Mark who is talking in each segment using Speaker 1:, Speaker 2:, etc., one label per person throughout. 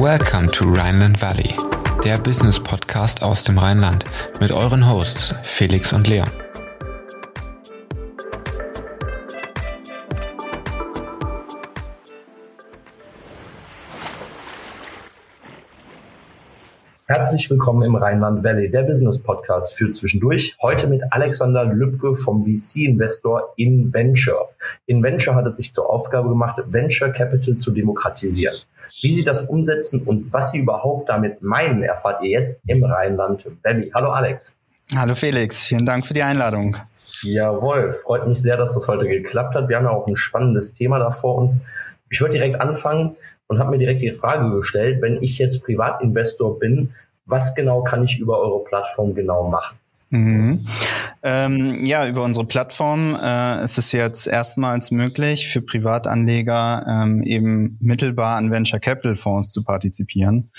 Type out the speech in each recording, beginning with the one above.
Speaker 1: Welcome to Rhineland Valley, der Business Podcast aus dem Rheinland mit euren Hosts Felix und Leon.
Speaker 2: Herzlich willkommen im Rheinland Valley, der Business Podcast für zwischendurch. Heute mit Alexander Lübke vom VC-Investor InVenture. InVenture hat es sich zur Aufgabe gemacht, Venture Capital zu demokratisieren. Wie sie das umsetzen und was sie überhaupt damit meinen, erfahrt ihr jetzt im Rheinland Valley. Hallo Alex.
Speaker 3: Hallo Felix, vielen Dank für die Einladung.
Speaker 2: Jawohl, freut mich sehr, dass das heute geklappt hat. Wir haben ja auch ein spannendes Thema da vor uns. Ich würde direkt anfangen und habe mir direkt die Frage gestellt, wenn ich jetzt Privatinvestor bin, was genau kann ich über eure Plattform genau machen?
Speaker 3: Mhm. Ähm, ja, über unsere Plattform äh, ist es jetzt erstmals möglich, für Privatanleger ähm, eben mittelbar an Venture Capital Fonds zu partizipieren.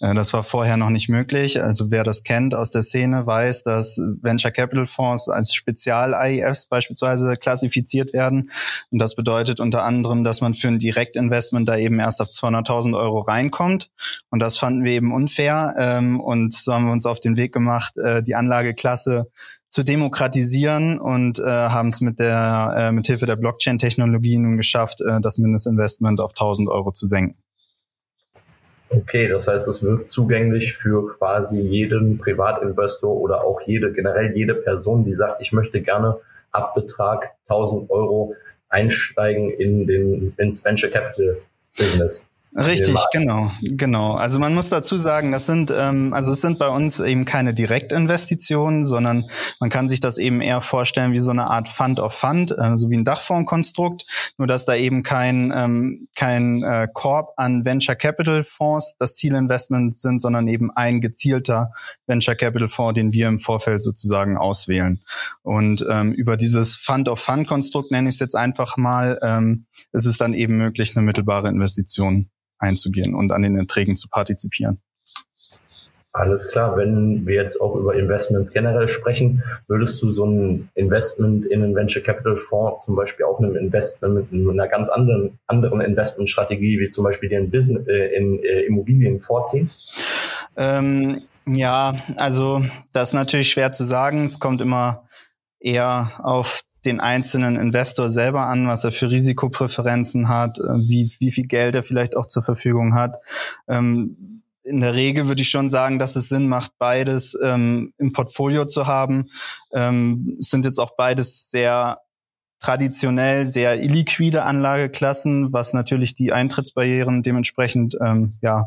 Speaker 3: Äh, das war vorher noch nicht möglich. Also wer das kennt aus der Szene, weiß, dass Venture Capital Fonds als Spezial-AIFs beispielsweise klassifiziert werden. Und das bedeutet unter anderem, dass man für ein Direktinvestment da eben erst auf 200.000 Euro reinkommt. Und das fanden wir eben unfair. Ähm, und so haben wir uns auf den Weg gemacht, äh, die Anlageklasse zu demokratisieren und äh, haben es mit der äh, mit Hilfe der Blockchain-Technologie nun geschafft, äh, das Mindestinvestment auf 1000 Euro zu senken.
Speaker 2: Okay, das heißt, es wird zugänglich für quasi jeden Privatinvestor oder auch jede, generell jede Person, die sagt, ich möchte gerne ab Betrag 1000 Euro einsteigen in den, ins Venture Capital Business.
Speaker 3: Richtig, genau, genau. Also man muss dazu sagen, das sind, ähm, also es sind bei uns eben keine Direktinvestitionen, sondern man kann sich das eben eher vorstellen wie so eine Art Fund of Fund, äh, so wie ein Dachfondskonstrukt, nur dass da eben kein ähm, kein äh, Korb an Venture Capital Fonds das Zielinvestment sind, sondern eben ein gezielter Venture Capital Fonds, den wir im Vorfeld sozusagen auswählen. Und ähm, über dieses Fund of Fund Konstrukt nenne ich es jetzt einfach mal, ähm, ist es dann eben möglich, eine mittelbare Investition einzugehen und an den Erträgen zu partizipieren.
Speaker 2: Alles klar. Wenn wir jetzt auch über Investments generell sprechen, würdest du so ein Investment in einen Venture Capital Fonds zum Beispiel auch einem Investment mit einer ganz anderen, anderen Investmentstrategie wie zum Beispiel den Business, äh, in äh, Immobilien vorziehen?
Speaker 3: Ähm, ja, also das ist natürlich schwer zu sagen. Es kommt immer eher auf den einzelnen Investor selber an, was er für Risikopräferenzen hat, äh, wie, wie viel Geld er vielleicht auch zur Verfügung hat. Ähm, in der Regel würde ich schon sagen, dass es Sinn macht, beides ähm, im Portfolio zu haben. Ähm, es sind jetzt auch beides sehr traditionell sehr illiquide Anlageklassen, was natürlich die Eintrittsbarrieren dementsprechend ähm, ja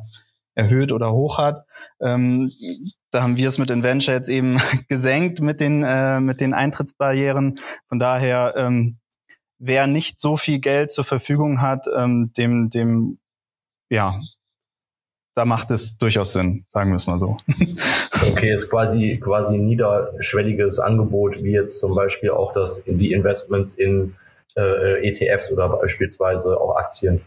Speaker 3: erhöht oder hoch hat. Ähm, da haben wir es mit Inventure jetzt eben gesenkt mit den, äh, mit den Eintrittsbarrieren. Von daher, ähm, wer nicht so viel Geld zur Verfügung hat, ähm, dem, dem, ja, da macht es durchaus Sinn, sagen wir es mal so.
Speaker 2: Okay, ist quasi quasi niederschwelliges Angebot, wie jetzt zum Beispiel auch das die Investments in äh, ETFs oder beispielsweise auch Aktien.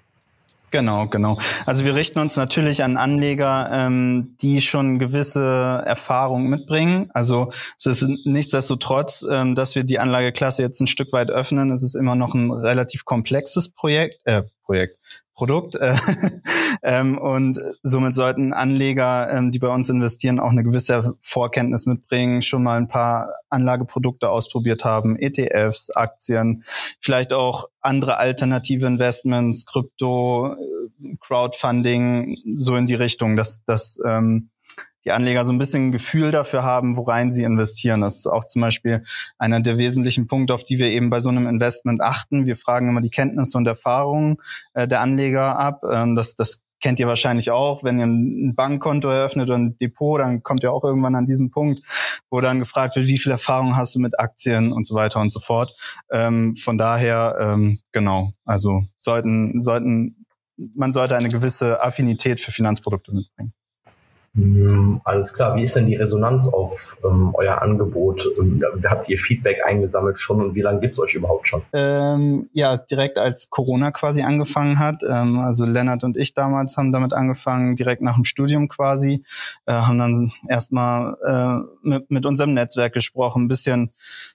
Speaker 3: Genau, genau. Also wir richten uns natürlich an Anleger, ähm, die schon gewisse Erfahrung mitbringen. Also es ist nichtsdestotrotz, ähm, dass wir die Anlageklasse jetzt ein Stück weit öffnen. Es ist immer noch ein relativ komplexes Projekt, äh, Projekt, Produkt. Äh, ähm, und somit sollten Anleger, ähm, die bei uns investieren, auch eine gewisse Vorkenntnis mitbringen, schon mal ein paar Anlageprodukte ausprobiert haben, ETFs, Aktien, vielleicht auch andere alternative Investments, Krypto, äh, Crowdfunding, so in die Richtung, dass, dass ähm, die Anleger so ein bisschen ein Gefühl dafür haben, worein sie investieren. Das ist auch zum Beispiel einer der wesentlichen Punkte, auf die wir eben bei so einem Investment achten. Wir fragen immer die Kenntnisse und Erfahrungen äh, der Anleger ab. Ähm, das, das kennt ihr wahrscheinlich auch, wenn ihr ein Bankkonto eröffnet und ein Depot, dann kommt ihr auch irgendwann an diesen Punkt, wo dann gefragt wird, wie viel Erfahrung hast du mit Aktien und so weiter und so fort. Ähm, von daher, ähm, genau, also sollten, sollten, man sollte eine gewisse Affinität für Finanzprodukte mitbringen.
Speaker 2: Hm, alles klar. Wie ist denn die Resonanz auf ähm, euer Angebot? Ähm, habt ihr Feedback eingesammelt schon und wie lange gibt's euch überhaupt schon?
Speaker 3: Ähm, ja, direkt als Corona quasi angefangen hat. Ähm, also Lennart und ich damals haben damit angefangen, direkt nach dem Studium quasi. Äh, haben dann erstmal äh, mit, mit unserem Netzwerk gesprochen, ein bisschen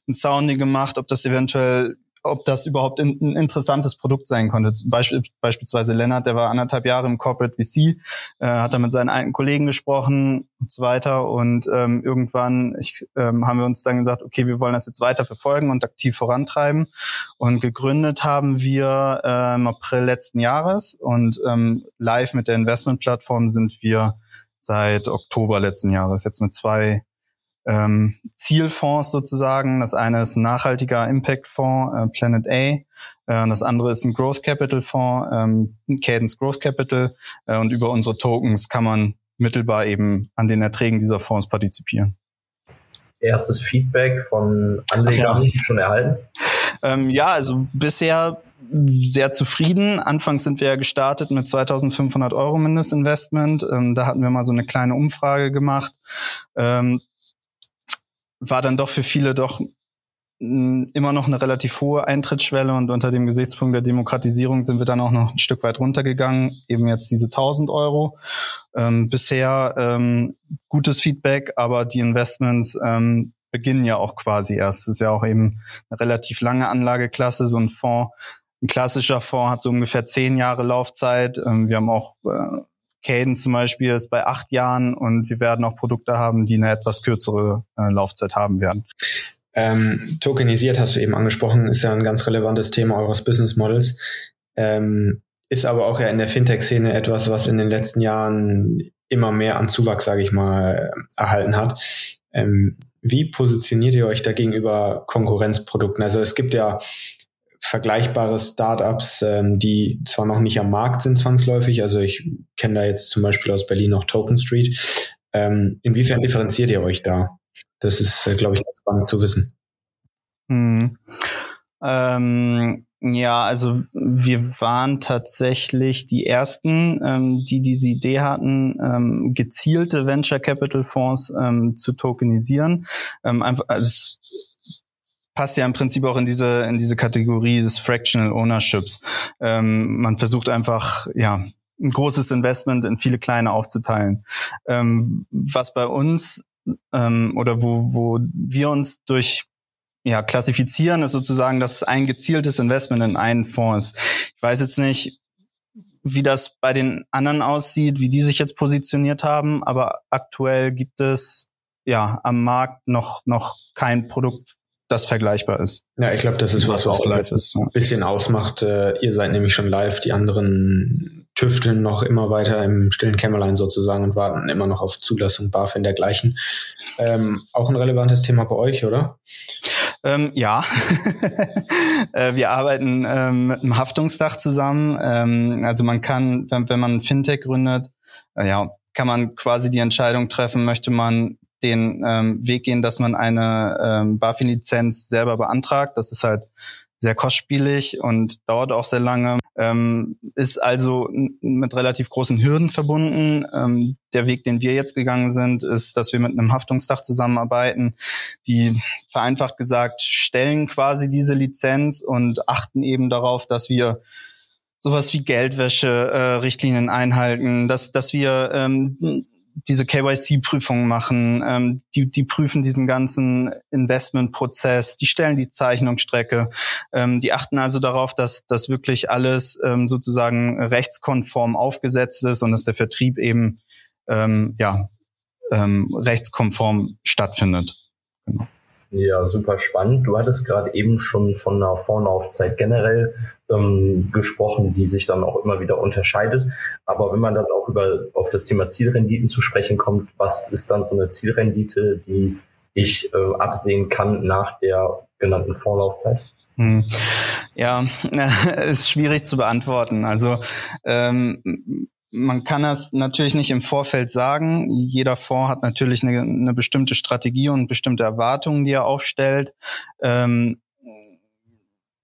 Speaker 3: ein Sounding gemacht, ob das eventuell ob das überhaupt ein, ein interessantes Produkt sein konnte. Beispiel, beispielsweise Lennart, der war anderthalb Jahre im Corporate VC, äh, hat da mit seinen alten Kollegen gesprochen und so weiter. Und ähm, irgendwann ich, ähm, haben wir uns dann gesagt, okay, wir wollen das jetzt weiter verfolgen und aktiv vorantreiben. Und gegründet haben wir äh, im April letzten Jahres und ähm, live mit der Investmentplattform sind wir seit Oktober letzten Jahres, jetzt mit zwei ähm, Zielfonds sozusagen. Das eine ist ein nachhaltiger Impact-Fonds, äh, Planet A. Äh, das andere ist ein Growth Capital Fonds, ähm, Cadence Growth Capital. Äh, und über unsere Tokens kann man mittelbar eben an den Erträgen dieser Fonds partizipieren.
Speaker 2: Erstes Feedback von Anlegern ja. schon erhalten?
Speaker 3: Ähm, ja, also bisher sehr zufrieden. Anfangs sind wir ja gestartet mit 2500 Euro Mindestinvestment. Ähm, da hatten wir mal so eine kleine Umfrage gemacht. Ähm, war dann doch für viele doch immer noch eine relativ hohe Eintrittsschwelle und unter dem Gesichtspunkt der Demokratisierung sind wir dann auch noch ein Stück weit runtergegangen, eben jetzt diese 1000 Euro. Ähm, bisher ähm, gutes Feedback, aber die Investments ähm, beginnen ja auch quasi erst. Es ist ja auch eben eine relativ lange Anlageklasse, so ein Fonds. Ein klassischer Fonds hat so ungefähr zehn Jahre Laufzeit. Ähm, wir haben auch äh, Cadence zum Beispiel ist bei acht Jahren und wir werden auch Produkte haben, die eine etwas kürzere äh, Laufzeit haben werden.
Speaker 1: Ähm, tokenisiert hast du eben angesprochen, ist ja ein ganz relevantes Thema eures Business Models. Ähm, ist aber auch ja in der Fintech-Szene etwas, was in den letzten Jahren immer mehr an Zuwachs, sage ich mal, erhalten hat. Ähm, wie positioniert ihr euch da gegenüber Konkurrenzprodukten? Also es gibt ja vergleichbare Startups, ähm, die zwar noch nicht am Markt sind zwangsläufig, also ich kenne da jetzt zum Beispiel aus Berlin noch Token Street. Ähm, inwiefern differenziert ihr euch da? Das ist, äh, glaube ich, ganz spannend zu wissen.
Speaker 3: Hm. Ähm, ja, also wir waren tatsächlich die ersten, ähm, die diese Idee hatten, ähm, gezielte Venture Capital Fonds ähm, zu tokenisieren. Ähm, einfach, also passt ja im Prinzip auch in diese in diese Kategorie des Fractional Ownerships. Ähm, man versucht einfach ja ein großes Investment in viele kleine aufzuteilen. Ähm, was bei uns ähm, oder wo wo wir uns durch ja, klassifizieren ist sozusagen, dass ein gezieltes Investment in einen Fonds. Ich weiß jetzt nicht, wie das bei den anderen aussieht, wie die sich jetzt positioniert haben, aber aktuell gibt es ja am Markt noch noch kein Produkt, das vergleichbar ist.
Speaker 1: Ja, ich glaube, das ist was, was live ist. Ein bisschen ausmacht. Äh, ihr seid nämlich schon live, die anderen tüfteln noch immer weiter im stillen Kämmerlein sozusagen und warten immer noch auf Zulassung, BaFin dergleichen. Ähm, auch ein relevantes Thema bei euch, oder?
Speaker 3: Ähm, ja, äh, wir arbeiten ähm, mit einem Haftungsdach zusammen. Ähm, also man kann, wenn, wenn man ein Fintech gründet, äh, ja, kann man quasi die Entscheidung treffen, möchte man den ähm, Weg gehen, dass man eine ähm, BaFin-Lizenz selber beantragt. Das ist halt sehr kostspielig und dauert auch sehr lange, ähm, ist also mit relativ großen Hürden verbunden. Ähm, der Weg, den wir jetzt gegangen sind, ist, dass wir mit einem Haftungsdach zusammenarbeiten, die vereinfacht gesagt stellen quasi diese Lizenz und achten eben darauf, dass wir sowas wie Geldwäsche-Richtlinien äh, einhalten, dass, dass wir ähm, diese KYC-Prüfungen machen, ähm, die, die prüfen diesen ganzen Investmentprozess, die stellen die Zeichnungsstrecke, ähm, die achten also darauf, dass das wirklich alles ähm, sozusagen rechtskonform aufgesetzt ist und dass der Vertrieb eben ähm, ja ähm, rechtskonform stattfindet.
Speaker 2: Genau. Ja, super spannend. Du hattest gerade eben schon von einer Vorlaufzeit generell ähm, gesprochen, die sich dann auch immer wieder unterscheidet. Aber wenn man dann auch über auf das Thema Zielrenditen zu sprechen kommt, was ist dann so eine Zielrendite, die ich äh, absehen kann nach der genannten Vorlaufzeit? Hm.
Speaker 3: Ja, ist schwierig zu beantworten. Also ähm, man kann das natürlich nicht im Vorfeld sagen. Jeder Fonds hat natürlich eine, eine bestimmte Strategie und bestimmte Erwartungen, die er aufstellt. Ähm,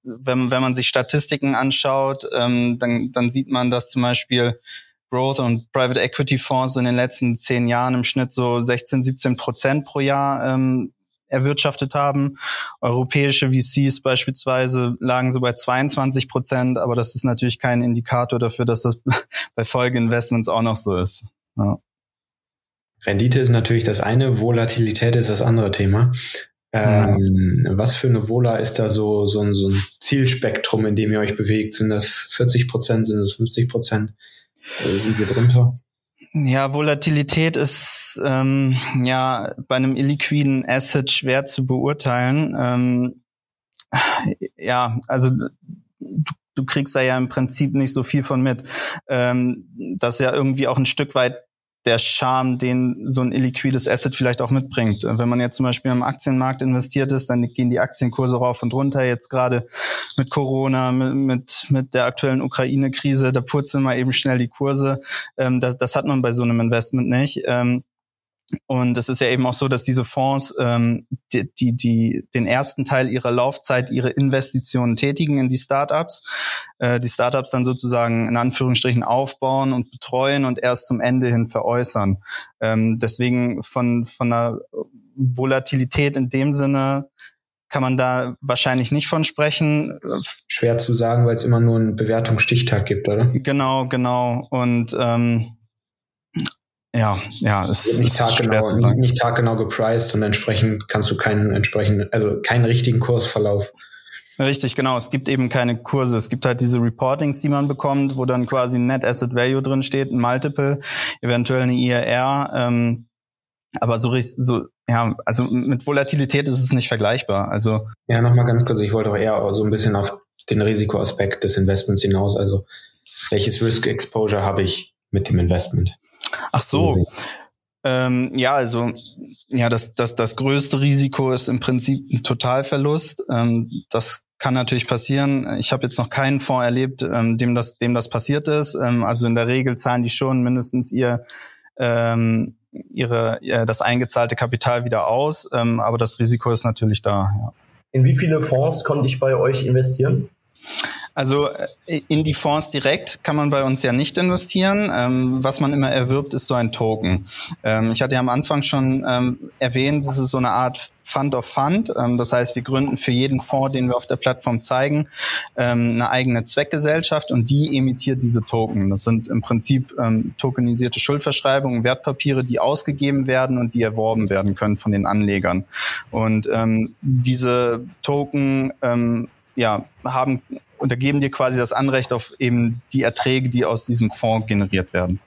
Speaker 3: wenn, wenn man sich Statistiken anschaut, ähm, dann, dann sieht man, dass zum Beispiel Growth und Private Equity Fonds in den letzten zehn Jahren im Schnitt so 16, 17 Prozent pro Jahr ähm, erwirtschaftet haben. Europäische VCs beispielsweise lagen so bei 22 Prozent, aber das ist natürlich kein Indikator dafür, dass das bei Folgeinvestments auch noch so ist. Ja.
Speaker 1: Rendite ist natürlich das eine, Volatilität ist das andere Thema. Ähm, ja. Was für eine Vola ist da so, so, ein, so ein Zielspektrum, in dem ihr euch bewegt? Sind das 40 Prozent, sind das 50 Prozent? Sind wir drunter?
Speaker 3: Ja, Volatilität ist ähm, ja bei einem illiquiden Asset schwer zu beurteilen. Ähm, ja, also du, du kriegst da ja im Prinzip nicht so viel von mit. Ähm, das ist ja irgendwie auch ein Stück weit der Charme, den so ein illiquides Asset vielleicht auch mitbringt. Wenn man jetzt zum Beispiel am Aktienmarkt investiert ist, dann gehen die Aktienkurse rauf und runter. Jetzt gerade mit Corona, mit, mit, mit der aktuellen Ukraine-Krise, da purzeln mal eben schnell die Kurse. Ähm, das, das hat man bei so einem Investment nicht. Ähm, und es ist ja eben auch so, dass diese Fonds ähm, die, die, die den ersten Teil ihrer Laufzeit ihre Investitionen tätigen in die Startups, äh, die Startups dann sozusagen in Anführungsstrichen aufbauen und betreuen und erst zum Ende hin veräußern. Ähm, deswegen von von einer Volatilität in dem Sinne kann man da wahrscheinlich nicht von sprechen.
Speaker 1: Schwer zu sagen, weil es immer nur einen Bewertungsstichtag gibt, oder?
Speaker 3: Genau, genau. Und ähm, ja, ja, es
Speaker 1: ist nicht taggenau, nicht, nicht taggenau gepriced und entsprechend kannst du keinen entsprechenden, also keinen richtigen Kursverlauf.
Speaker 3: Richtig, genau. Es gibt eben keine Kurse. Es gibt halt diese Reportings, die man bekommt, wo dann quasi ein Net Asset Value drin steht, ein Multiple, eventuell eine IRR. Ähm, aber so, so, ja, also mit Volatilität ist es nicht vergleichbar. Also
Speaker 1: ja, nochmal ganz kurz. Ich wollte auch eher so ein bisschen auf den Risikoaspekt des Investments hinaus. Also welches Risk Exposure habe ich mit dem Investment?
Speaker 3: Ach so. Ähm, ja, also ja, das, das, das größte Risiko ist im Prinzip ein Totalverlust. Ähm, das kann natürlich passieren. Ich habe jetzt noch keinen Fonds erlebt, ähm, dem das, dem das passiert ist. Ähm, also in der Regel zahlen die schon mindestens ihr ähm, ihre äh, das eingezahlte Kapital wieder aus. Ähm, aber das Risiko ist natürlich da. Ja.
Speaker 2: In wie viele Fonds konnte ich bei euch investieren?
Speaker 3: Also äh, in die Fonds direkt kann man bei uns ja nicht investieren. Ähm, was man immer erwirbt, ist so ein Token. Ähm, ich hatte ja am Anfang schon ähm, erwähnt, es ist so eine Art Fund of Fund. Ähm, das heißt, wir gründen für jeden Fonds, den wir auf der Plattform zeigen, ähm, eine eigene Zweckgesellschaft und die emittiert diese Token. Das sind im Prinzip ähm, tokenisierte Schuldverschreibungen, Wertpapiere, die ausgegeben werden und die erworben werden können von den Anlegern. Und diese Token ja, haben und geben dir quasi das Anrecht auf eben die Erträge, die aus diesem Fonds generiert werden.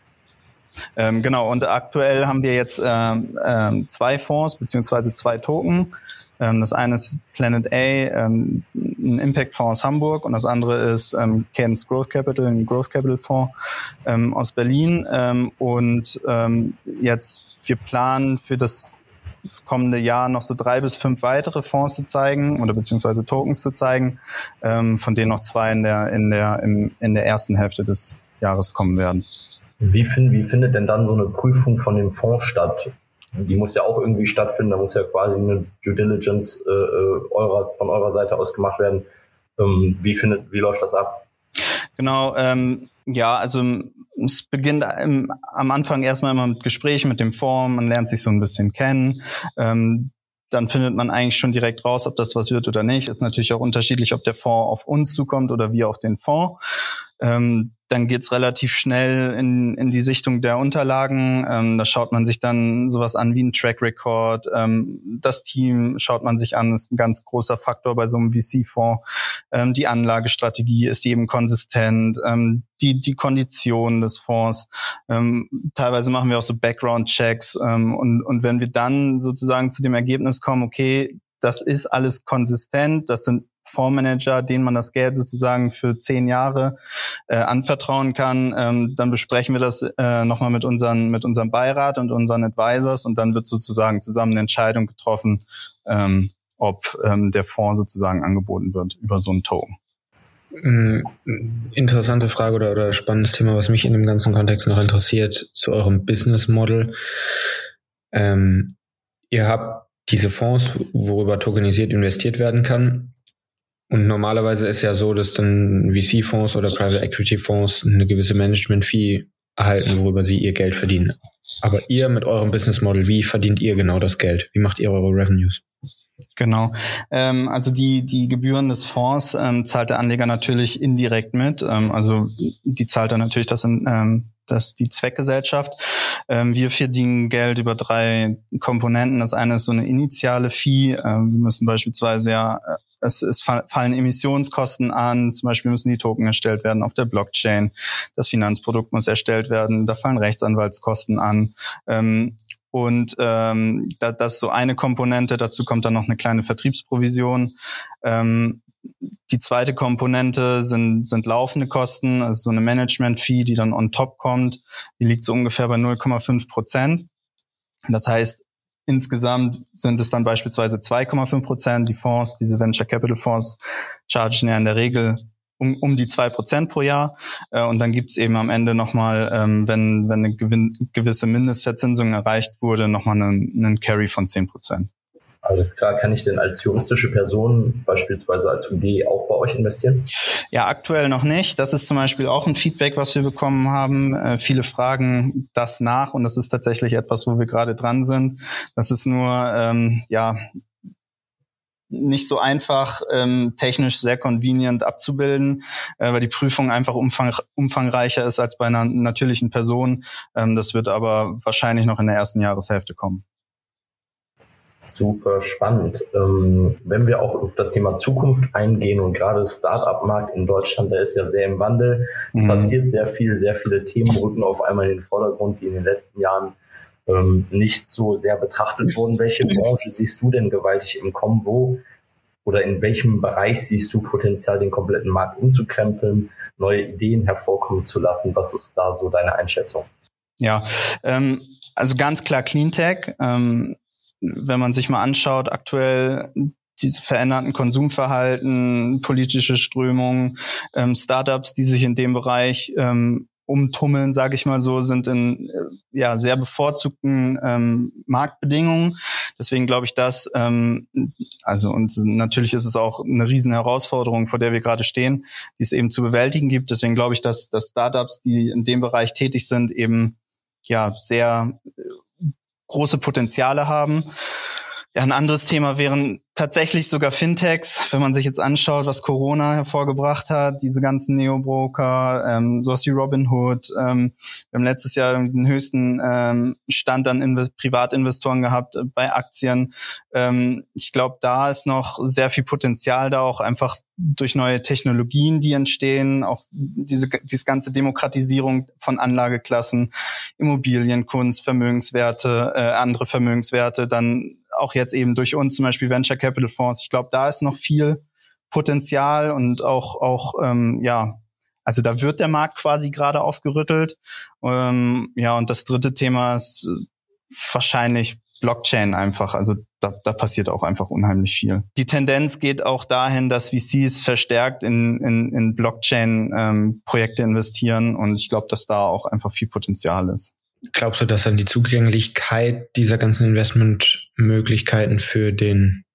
Speaker 3: Ähm, genau, und aktuell haben wir jetzt ähm, ähm, zwei Fonds beziehungsweise zwei Token. Ähm, das eine ist Planet A, ähm, ein Impact-Fonds aus Hamburg und das andere ist ähm, Cadence Growth Capital, ein Growth Capital Fonds ähm, aus Berlin. Und jetzt wir planen für das kommende Jahr noch so drei bis fünf weitere Fonds zu zeigen oder beziehungsweise Tokens zu zeigen, ähm, von denen noch zwei in der, in der, im, in der ersten Hälfte des Jahres kommen werden.
Speaker 2: Wie, find, wie findet denn dann so eine Prüfung von dem Fonds statt? Die muss ja auch irgendwie stattfinden, da muss ja quasi eine Due Diligence äh, äh eurer, von eurer Seite aus gemacht werden. Ähm, wie, findet, wie läuft das ab?
Speaker 3: Genau, ähm, ja, also es beginnt im, am Anfang erstmal immer mit Gesprächen mit dem Fonds, man lernt sich so ein bisschen kennen. Ähm, dann findet man eigentlich schon direkt raus, ob das was wird oder nicht. Ist natürlich auch unterschiedlich, ob der Fonds auf uns zukommt oder wir auf den Fonds. Ähm, dann geht's relativ schnell in, in die Sichtung der Unterlagen. Ähm, da schaut man sich dann sowas an wie ein Track Record. Ähm, das Team schaut man sich an, ist ein ganz großer Faktor bei so einem VC-Fonds. Ähm, die Anlagestrategie ist eben konsistent. Ähm, die, die Konditionen des Fonds. Ähm, teilweise machen wir auch so Background-Checks. Ähm, und, und wenn wir dann sozusagen zu dem Ergebnis kommen, okay, das ist alles konsistent, das sind Fondsmanager, denen man das Geld sozusagen für zehn Jahre äh, anvertrauen kann. Ähm, dann besprechen wir das äh, nochmal mit, unseren, mit unserem Beirat und unseren Advisors und dann wird sozusagen zusammen eine Entscheidung getroffen, ähm, ob ähm, der Fonds sozusagen angeboten wird über so einen Token.
Speaker 1: Mm, interessante Frage oder, oder spannendes Thema, was mich in dem ganzen Kontext noch interessiert, zu eurem Business Model. Ähm, ihr habt diese Fonds, worüber tokenisiert investiert werden kann. Und normalerweise ist ja so, dass dann VC-Fonds oder Private Equity-Fonds eine gewisse Management-Fee erhalten, worüber sie ihr Geld verdienen. Aber ihr mit eurem Business Model, wie verdient ihr genau das Geld? Wie macht ihr eure Revenues?
Speaker 3: Genau. Ähm, also die, die Gebühren des Fonds ähm, zahlt der Anleger natürlich indirekt mit. Ähm, also die zahlt er natürlich das in, ähm, das die Zweckgesellschaft. Ähm, wir verdienen Geld über drei Komponenten. Das eine ist so eine initiale Fee. Ähm, wir müssen beispielsweise ja äh, es, es fallen Emissionskosten an, zum Beispiel müssen die Token erstellt werden auf der Blockchain, das Finanzprodukt muss erstellt werden, da fallen Rechtsanwaltskosten an. Ähm, und ähm, da, das ist so eine Komponente, dazu kommt dann noch eine kleine Vertriebsprovision. Ähm, die zweite Komponente sind, sind laufende Kosten, also so eine Management-Fee, die dann on top kommt. Die liegt so ungefähr bei 0,5 Prozent. Das heißt, Insgesamt sind es dann beispielsweise 2,5 Prozent. Die Fonds, diese Venture Capital Fonds, chargen ja in der Regel um, um die zwei Prozent pro Jahr. Äh, und dann gibt's eben am Ende nochmal, ähm, wenn, wenn eine gewisse Mindestverzinsung erreicht wurde, nochmal einen, einen Carry von 10 Prozent.
Speaker 2: Alles klar. Kann ich denn als juristische Person, beispielsweise als UD, auch bei euch investieren?
Speaker 3: Ja, aktuell noch nicht. Das ist zum Beispiel auch ein Feedback, was wir bekommen haben. Äh, viele fragen das nach und das ist tatsächlich etwas, wo wir gerade dran sind. Das ist nur, ähm, ja, nicht so einfach, ähm, technisch sehr convenient abzubilden, äh, weil die Prüfung einfach umfang, umfangreicher ist als bei einer natürlichen Person. Ähm, das wird aber wahrscheinlich noch in der ersten Jahreshälfte kommen.
Speaker 2: Super spannend. Ähm, wenn wir auch auf das Thema Zukunft eingehen und gerade Startup-Markt in Deutschland, der ist ja sehr im Wandel. Es mhm. passiert sehr viel, sehr viele Themen rücken auf einmal in den Vordergrund, die in den letzten Jahren ähm, nicht so sehr betrachtet wurden. Welche Branche siehst du denn gewaltig im Kommen? Wo oder in welchem Bereich siehst du Potenzial, den kompletten Markt umzukrempeln, neue Ideen hervorkommen zu lassen? Was ist da so deine Einschätzung?
Speaker 3: Ja, ähm, also ganz klar Cleantech. Ähm, wenn man sich mal anschaut, aktuell diese veränderten Konsumverhalten, politische Strömungen, ähm, Startups, die sich in dem Bereich ähm, umtummeln, sage ich mal so, sind in äh, ja sehr bevorzugten ähm, Marktbedingungen. Deswegen glaube ich, dass ähm, also und natürlich ist es auch eine riesen Herausforderung, vor der wir gerade stehen, die es eben zu bewältigen gibt. Deswegen glaube ich, dass, dass Startups, die in dem Bereich tätig sind, eben ja sehr große Potenziale haben. Ja, ein anderes Thema wären tatsächlich sogar Fintechs, wenn man sich jetzt anschaut, was Corona hervorgebracht hat, diese ganzen Neobroker, ähm, sowas wie Robinhood. Ähm, wir haben letztes Jahr den höchsten ähm, Stand an Inve Privatinvestoren gehabt äh, bei Aktien. Ähm, ich glaube, da ist noch sehr viel Potenzial da auch einfach durch neue Technologien, die entstehen, auch diese, diese ganze Demokratisierung von Anlageklassen, Immobilien, Kunst, Vermögenswerte, äh, andere Vermögenswerte, dann auch jetzt eben durch uns zum Beispiel Venture Capital Fonds. Ich glaube, da ist noch viel Potenzial und auch, auch ähm, ja, also da wird der Markt quasi gerade aufgerüttelt. Ähm, ja, und das dritte Thema ist wahrscheinlich Blockchain einfach. Also da, da passiert auch einfach unheimlich viel. Die Tendenz geht auch dahin, dass VCs verstärkt in, in, in Blockchain-Projekte ähm, investieren und ich glaube, dass da auch einfach viel Potenzial ist.
Speaker 1: Glaubst du, dass dann die Zugänglichkeit dieser ganzen Investmentmöglichkeiten für den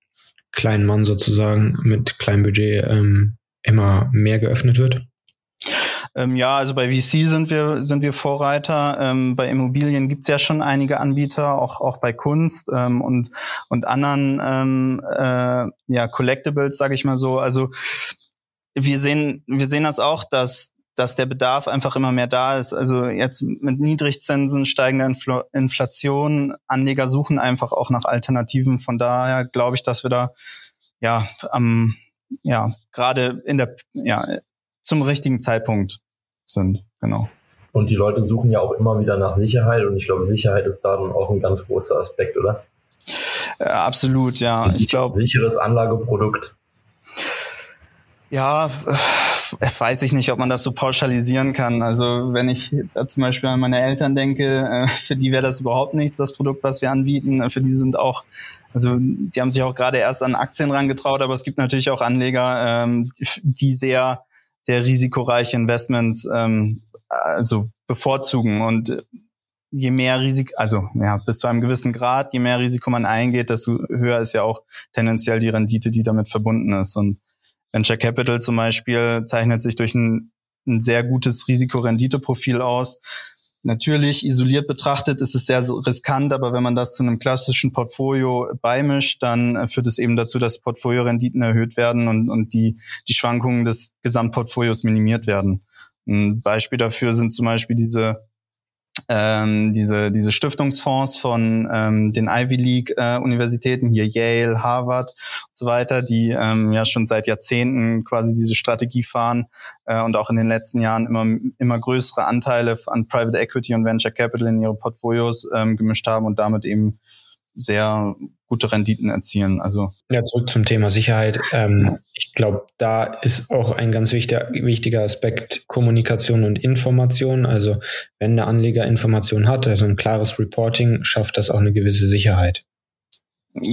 Speaker 1: kleinen Mann sozusagen mit kleinem Budget ähm, immer mehr geöffnet wird?
Speaker 3: Ähm, ja, also bei VC sind wir, sind wir Vorreiter. Ähm, bei Immobilien gibt's ja schon einige Anbieter, auch, auch bei Kunst ähm, und, und anderen ähm, äh, ja, Collectibles, sage ich mal so. Also wir sehen, wir sehen das auch, dass dass der Bedarf einfach immer mehr da ist. Also jetzt mit Niedrigzinsen, steigender Infl Inflation, Anleger suchen einfach auch nach Alternativen. Von daher glaube ich, dass wir da ja am ja gerade in der ja zum richtigen Zeitpunkt sind. Genau.
Speaker 2: Und die Leute suchen ja auch immer wieder nach Sicherheit und ich glaube, Sicherheit ist da dann auch ein ganz großer Aspekt, oder?
Speaker 3: Äh, absolut, ja.
Speaker 2: Ich glaube sicheres Anlageprodukt.
Speaker 3: Ja, äh, weiß ich nicht, ob man das so pauschalisieren kann. Also wenn ich zum Beispiel an meine Eltern denke, äh, für die wäre das überhaupt nichts, das Produkt, was wir anbieten. Für die sind auch, also die haben sich auch gerade erst an Aktien rangetraut, aber es gibt natürlich auch Anleger, ähm, die sehr, sehr risikoreiche Investments ähm, also bevorzugen und je mehr Risiko, also ja, bis zu einem gewissen Grad, je mehr Risiko man eingeht, desto höher ist ja auch tendenziell die Rendite, die damit verbunden ist. Und Venture Capital zum Beispiel zeichnet sich durch ein, ein sehr gutes Risikorenditeprofil aus. Natürlich isoliert betrachtet ist es sehr riskant, aber wenn man das zu einem klassischen Portfolio beimischt, dann äh, führt es eben dazu, dass Portfoliorenditen erhöht werden und, und die, die Schwankungen des Gesamtportfolios minimiert werden. Ein Beispiel dafür sind zum Beispiel diese ähm, diese, diese Stiftungsfonds von ähm, den Ivy League äh, Universitäten, hier Yale, Harvard und so weiter, die ähm, ja schon seit Jahrzehnten quasi diese Strategie fahren äh, und auch in den letzten Jahren immer, immer größere Anteile an Private Equity und Venture Capital in ihre Portfolios ähm, gemischt haben und damit eben sehr gute Renditen erzielen. Also
Speaker 1: ja, zurück zum Thema Sicherheit. Ähm, ich glaube, da ist auch ein ganz wichtiger, wichtiger Aspekt Kommunikation und Information. Also wenn der Anleger Information hat, also ein klares Reporting, schafft das auch eine gewisse Sicherheit.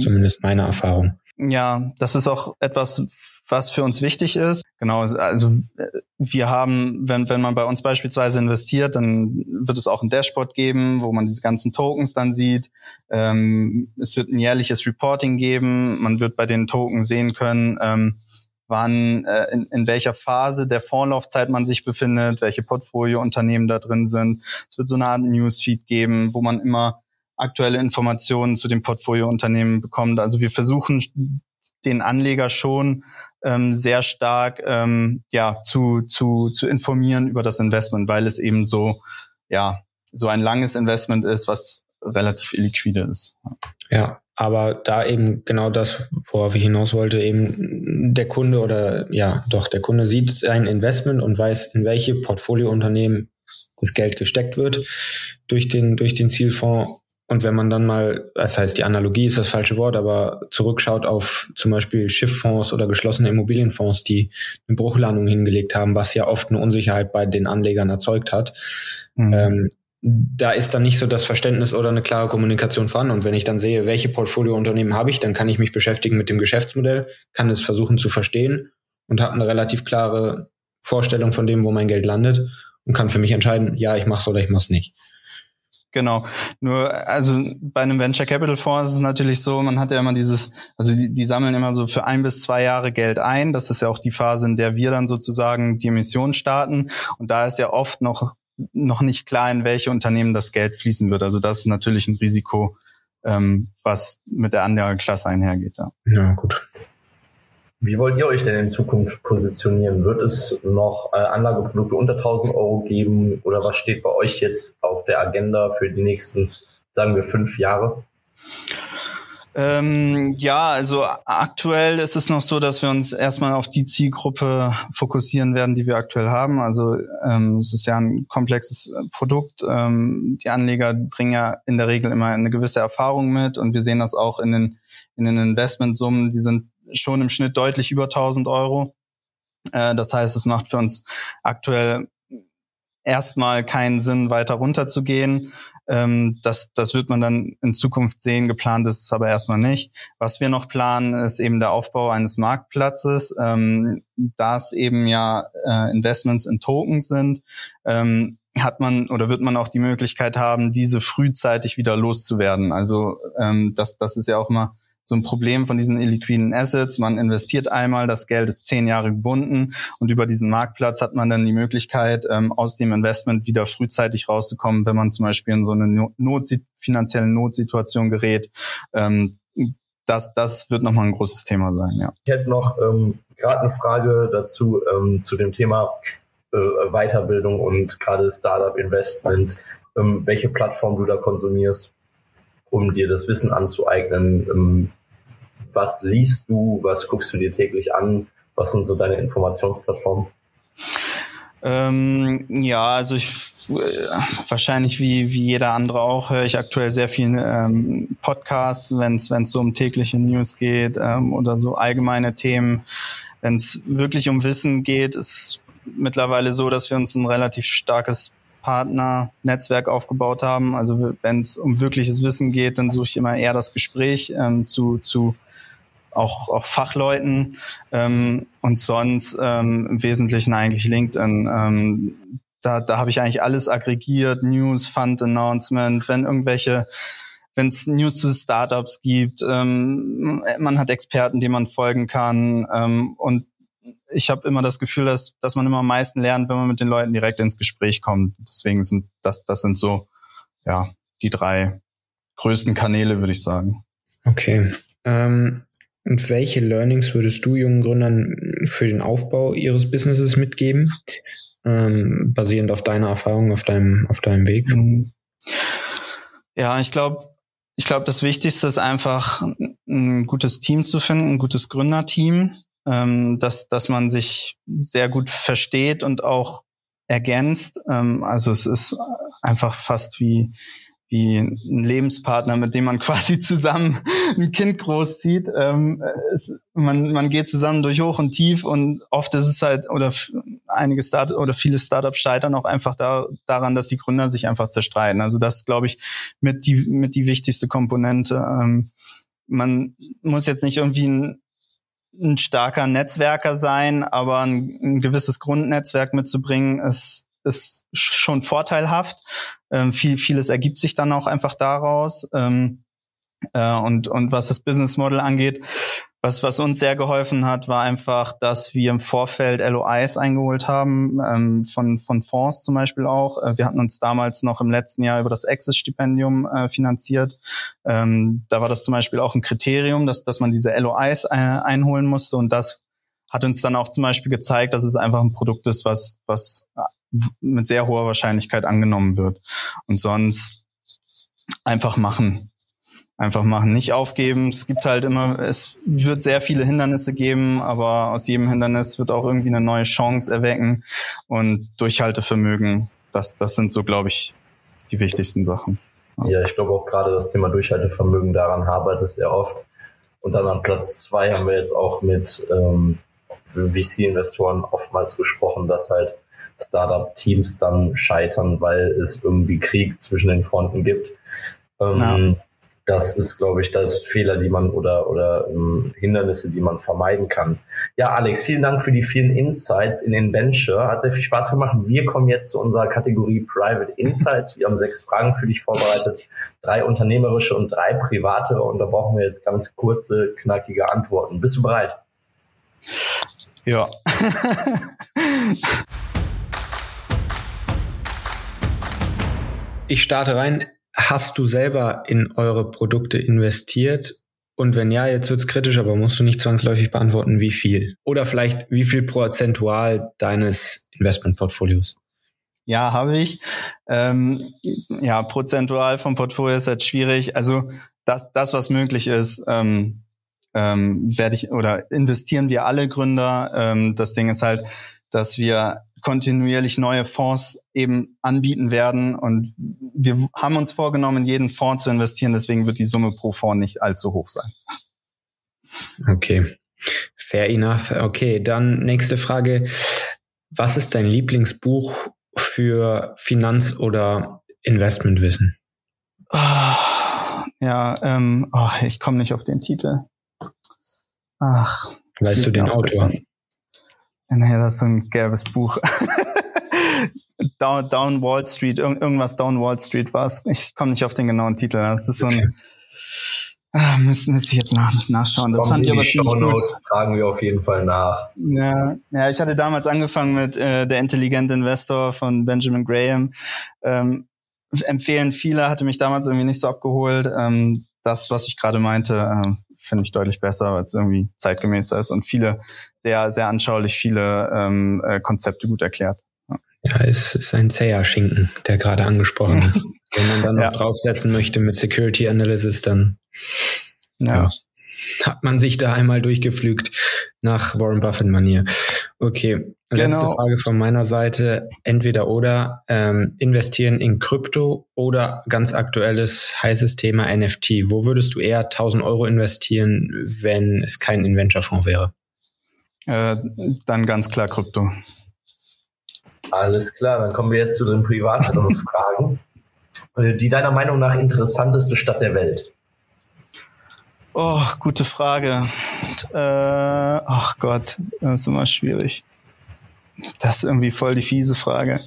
Speaker 1: Zumindest meine Erfahrung.
Speaker 3: Ja, das ist auch etwas, was für uns wichtig ist. Genau, also äh, wir haben, wenn, wenn man bei uns beispielsweise investiert, dann wird es auch ein Dashboard geben, wo man diese ganzen Tokens dann sieht. Ähm, es wird ein jährliches Reporting geben. Man wird bei den Tokens sehen können, ähm, wann, äh, in, in welcher Phase der Vorlaufzeit man sich befindet, welche Portfoliounternehmen da drin sind. Es wird so eine Art Newsfeed geben, wo man immer aktuelle Informationen zu den Portfoliounternehmen bekommt. Also wir versuchen den Anleger schon ähm, sehr stark ähm, ja zu, zu, zu informieren über das Investment, weil es eben so ja so ein langes Investment ist, was relativ illiquide ist.
Speaker 1: Ja, aber da eben genau das, worauf ich hinaus wollte, eben der Kunde oder ja, doch, der Kunde sieht sein Investment und weiß, in welche Portfoliounternehmen das Geld gesteckt wird durch den, durch den Zielfonds und wenn man dann mal, das heißt, die Analogie ist das falsche Wort, aber zurückschaut auf zum Beispiel Schifffonds oder geschlossene Immobilienfonds, die eine Bruchlandung hingelegt haben, was ja oft eine Unsicherheit bei den Anlegern erzeugt hat, mhm. ähm, da ist dann nicht so das Verständnis oder eine klare Kommunikation vorhanden. Und wenn ich dann sehe, welche Portfoliounternehmen habe ich, dann kann ich mich beschäftigen mit dem Geschäftsmodell, kann es versuchen zu verstehen und habe eine relativ klare Vorstellung von dem, wo mein Geld landet und kann für mich entscheiden, ja, ich mache es oder ich mache es nicht.
Speaker 3: Genau. Nur, also bei einem Venture Capital Fonds ist es natürlich so, man hat ja immer dieses, also die, die sammeln immer so für ein bis zwei Jahre Geld ein. Das ist ja auch die Phase, in der wir dann sozusagen die Emission starten. Und da ist ja oft noch, noch nicht klar, in welche Unternehmen das Geld fließen wird. Also das ist natürlich ein Risiko, ähm, was mit der Anlageklasse einhergeht.
Speaker 1: Ja, ja gut.
Speaker 2: Wie wollt ihr euch denn in Zukunft positionieren? Wird es noch äh, Anlageprodukte unter 1000 Euro geben oder was steht bei euch jetzt auf der Agenda für die nächsten, sagen wir, fünf Jahre?
Speaker 3: Ähm, ja, also aktuell ist es noch so, dass wir uns erstmal auf die Zielgruppe fokussieren werden, die wir aktuell haben. Also ähm, es ist ja ein komplexes Produkt. Ähm, die Anleger bringen ja in der Regel immer eine gewisse Erfahrung mit und wir sehen das auch in den in den Investmentsummen. Die sind schon im Schnitt deutlich über 1000 Euro. Äh, das heißt, es macht für uns aktuell erstmal keinen Sinn, weiter runterzugehen. Ähm, das, das wird man dann in Zukunft sehen. Geplant ist es aber erstmal nicht. Was wir noch planen, ist eben der Aufbau eines Marktplatzes. Ähm, da es eben ja äh, Investments in Tokens sind, ähm, hat man oder wird man auch die Möglichkeit haben, diese frühzeitig wieder loszuwerden. Also ähm, das, das ist ja auch immer so ein Problem von diesen illiquiden Assets. Man investiert einmal, das Geld ist zehn Jahre gebunden und über diesen Marktplatz hat man dann die Möglichkeit, ähm, aus dem Investment wieder frühzeitig rauszukommen, wenn man zum Beispiel in so eine Not finanzielle Notsituation gerät. Ähm, das, das wird nochmal ein großes Thema sein, ja.
Speaker 2: Ich hätte noch ähm, gerade eine Frage dazu, ähm, zu dem Thema äh, Weiterbildung und gerade Startup Investment, ähm, welche Plattform du da konsumierst, um dir das Wissen anzueignen, ähm, was liest du, was guckst du dir täglich an, was sind so deine Informationsplattformen?
Speaker 3: Ähm, ja, also ich äh, wahrscheinlich wie, wie jeder andere auch höre ich aktuell sehr viel ähm, Podcasts, wenn es so um tägliche News geht ähm, oder so allgemeine Themen. Wenn es wirklich um Wissen geht, ist mittlerweile so, dass wir uns ein relativ starkes Partner-Netzwerk aufgebaut haben. Also wenn es um wirkliches Wissen geht, dann suche ich immer eher das Gespräch ähm, zu, zu auch, auch Fachleuten ähm, und sonst ähm, im Wesentlichen eigentlich LinkedIn. Ähm, da, da habe ich eigentlich alles aggregiert, News, Fund Announcement, wenn irgendwelche wenn es News zu Startups gibt, ähm, man hat Experten, denen man folgen kann ähm, und ich habe immer das Gefühl, dass, dass man immer am meisten lernt, wenn man mit den Leuten direkt ins Gespräch kommt. Deswegen sind das, das sind so ja die drei größten Kanäle, würde ich sagen.
Speaker 1: Okay. Ähm, und welche Learnings würdest du jungen Gründern für den Aufbau ihres Businesses mitgeben? ähm, basierend auf deiner Erfahrung, auf deinem, auf deinem Weg?
Speaker 3: Mhm. Ja, ich glaube, ich glaube, das Wichtigste ist einfach ein gutes Team zu finden, ein gutes Gründerteam, ähm, dass, dass man sich sehr gut versteht und auch ergänzt. Ähm, also es ist einfach fast wie, wie ein Lebenspartner, mit dem man quasi zusammen ein Kind großzieht. Ähm, es, man, man geht zusammen durch Hoch und Tief und oft ist es halt, oder einige Start oder viele Startups scheitern auch einfach da, daran, dass die Gründer sich einfach zerstreiten. Also das glaube ich mit die, mit die wichtigste Komponente. Ähm, man muss jetzt nicht irgendwie ein, ein starker Netzwerker sein, aber ein, ein gewisses Grundnetzwerk mitzubringen, ist ist schon vorteilhaft. Ähm, viel, vieles ergibt sich dann auch einfach daraus. Ähm, äh, und, und was das Business Model angeht, was, was uns sehr geholfen hat, war einfach, dass wir im Vorfeld LOIs eingeholt haben, ähm, von, von Fonds zum Beispiel auch. Äh, wir hatten uns damals noch im letzten Jahr über das Access-Stipendium äh, finanziert. Ähm, da war das zum Beispiel auch ein Kriterium, dass, dass man diese LOIs äh, einholen musste und das hat uns dann auch zum Beispiel gezeigt, dass es einfach ein Produkt ist, was, was mit sehr hoher Wahrscheinlichkeit angenommen wird. Und sonst einfach machen. Einfach machen, nicht aufgeben. Es gibt halt immer, es wird sehr viele Hindernisse geben, aber aus jedem Hindernis wird auch irgendwie eine neue Chance erwecken und Durchhaltevermögen. Das, das sind so, glaube ich, die wichtigsten Sachen.
Speaker 2: Ja, ich glaube auch gerade das Thema Durchhaltevermögen daran habert es sehr oft. Und dann an Platz zwei haben wir jetzt auch mit ähm, VC-Investoren oftmals gesprochen, dass halt Startup-Teams dann scheitern, weil es irgendwie Krieg zwischen den Fronten gibt. Ähm, ja. Das ist, glaube ich, das Fehler, die man oder, oder ähm, Hindernisse, die man vermeiden kann. Ja, Alex, vielen Dank für die vielen Insights in den Venture. Hat sehr viel Spaß gemacht. Wir kommen jetzt zu unserer Kategorie Private Insights. Wir haben sechs Fragen für dich vorbereitet. Drei unternehmerische und drei private. Und da brauchen wir jetzt ganz kurze, knackige Antworten. Bist du bereit?
Speaker 3: Ja.
Speaker 1: Ich starte rein. Hast du selber in eure Produkte investiert? Und wenn ja, jetzt wird's kritisch, aber musst du nicht zwangsläufig beantworten, wie viel? Oder vielleicht wie viel prozentual deines Investmentportfolios?
Speaker 3: Ja, habe ich. Ähm, ja, prozentual vom Portfolio ist halt schwierig. Also das, das was möglich ist, ähm, ähm, werde ich oder investieren wir alle Gründer. Ähm, das Ding ist halt, dass wir kontinuierlich neue Fonds eben anbieten werden. Und wir haben uns vorgenommen, in jeden Fonds zu investieren. Deswegen wird die Summe pro Fonds nicht allzu hoch sein.
Speaker 1: Okay. Fair enough. Okay, dann nächste Frage. Was ist dein Lieblingsbuch für Finanz- oder Investmentwissen?
Speaker 3: Oh, ja, ähm, oh, ich komme nicht auf den Titel. Ach.
Speaker 1: Weißt du den Autor?
Speaker 3: Nee, das ist so ein gelbes Buch. Down, Down Wall Street, irgend, irgendwas Down Wall Street war es. Ich komme nicht auf den genauen Titel. Das ist so ein Ah, müsste, müsste ich jetzt nach, nachschauen. Das fand ich aber
Speaker 2: ziemlich gut. tragen wir auf jeden Fall nach.
Speaker 3: Ja, ja, ich hatte damals angefangen mit äh, Der intelligente Investor von Benjamin Graham. Ähm, empfehlen viele, hatte mich damals irgendwie nicht so abgeholt. Ähm, das, was ich gerade meinte, äh, finde ich deutlich besser, weil es irgendwie zeitgemäßer ist und viele sehr, sehr anschaulich viele ähm, äh, Konzepte gut erklärt.
Speaker 1: Ja, es ist ein zäher Schinken, der gerade angesprochen hat. Wenn man dann noch ja. draufsetzen möchte mit Security Analysis, dann ja. ja. hat man sich da einmal durchgeflügt nach Warren Buffett-Manier. Okay, letzte genau. Frage von meiner Seite. Entweder oder ähm, investieren in Krypto oder ganz aktuelles heißes Thema NFT. Wo würdest du eher 1000 Euro investieren, wenn es kein Inventure-Fonds wäre?
Speaker 3: Äh, dann ganz klar Krypto.
Speaker 2: Alles klar, dann kommen wir jetzt zu den privateren Fragen. Äh, die deiner Meinung nach interessanteste Stadt der Welt?
Speaker 3: Oh, gute Frage. Äh, ach Gott, das ist immer schwierig. Das ist irgendwie voll die fiese Frage.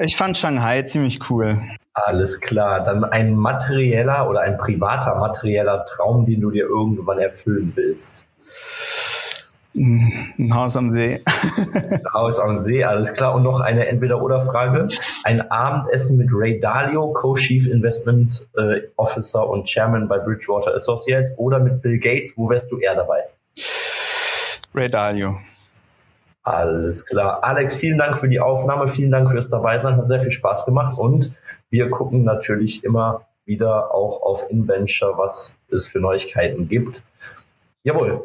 Speaker 3: Ich fand Shanghai ziemlich cool.
Speaker 2: Alles klar. Dann ein materieller oder ein privater materieller Traum, den du dir irgendwann erfüllen willst.
Speaker 3: Ein Haus am See.
Speaker 2: Ein Haus am See, alles klar. Und noch eine Entweder-Oder-Frage. Ein Abendessen mit Ray Dalio, Co-Chief Investment äh, Officer und Chairman bei Bridgewater Associates oder mit Bill Gates. Wo wärst du eher dabei?
Speaker 3: Ray Dalio.
Speaker 2: Alles klar. Alex, vielen Dank für die Aufnahme, vielen Dank fürs Dabeisein, hat sehr viel Spaß gemacht und wir gucken natürlich immer wieder auch auf InVenture, was es für Neuigkeiten gibt. Jawohl,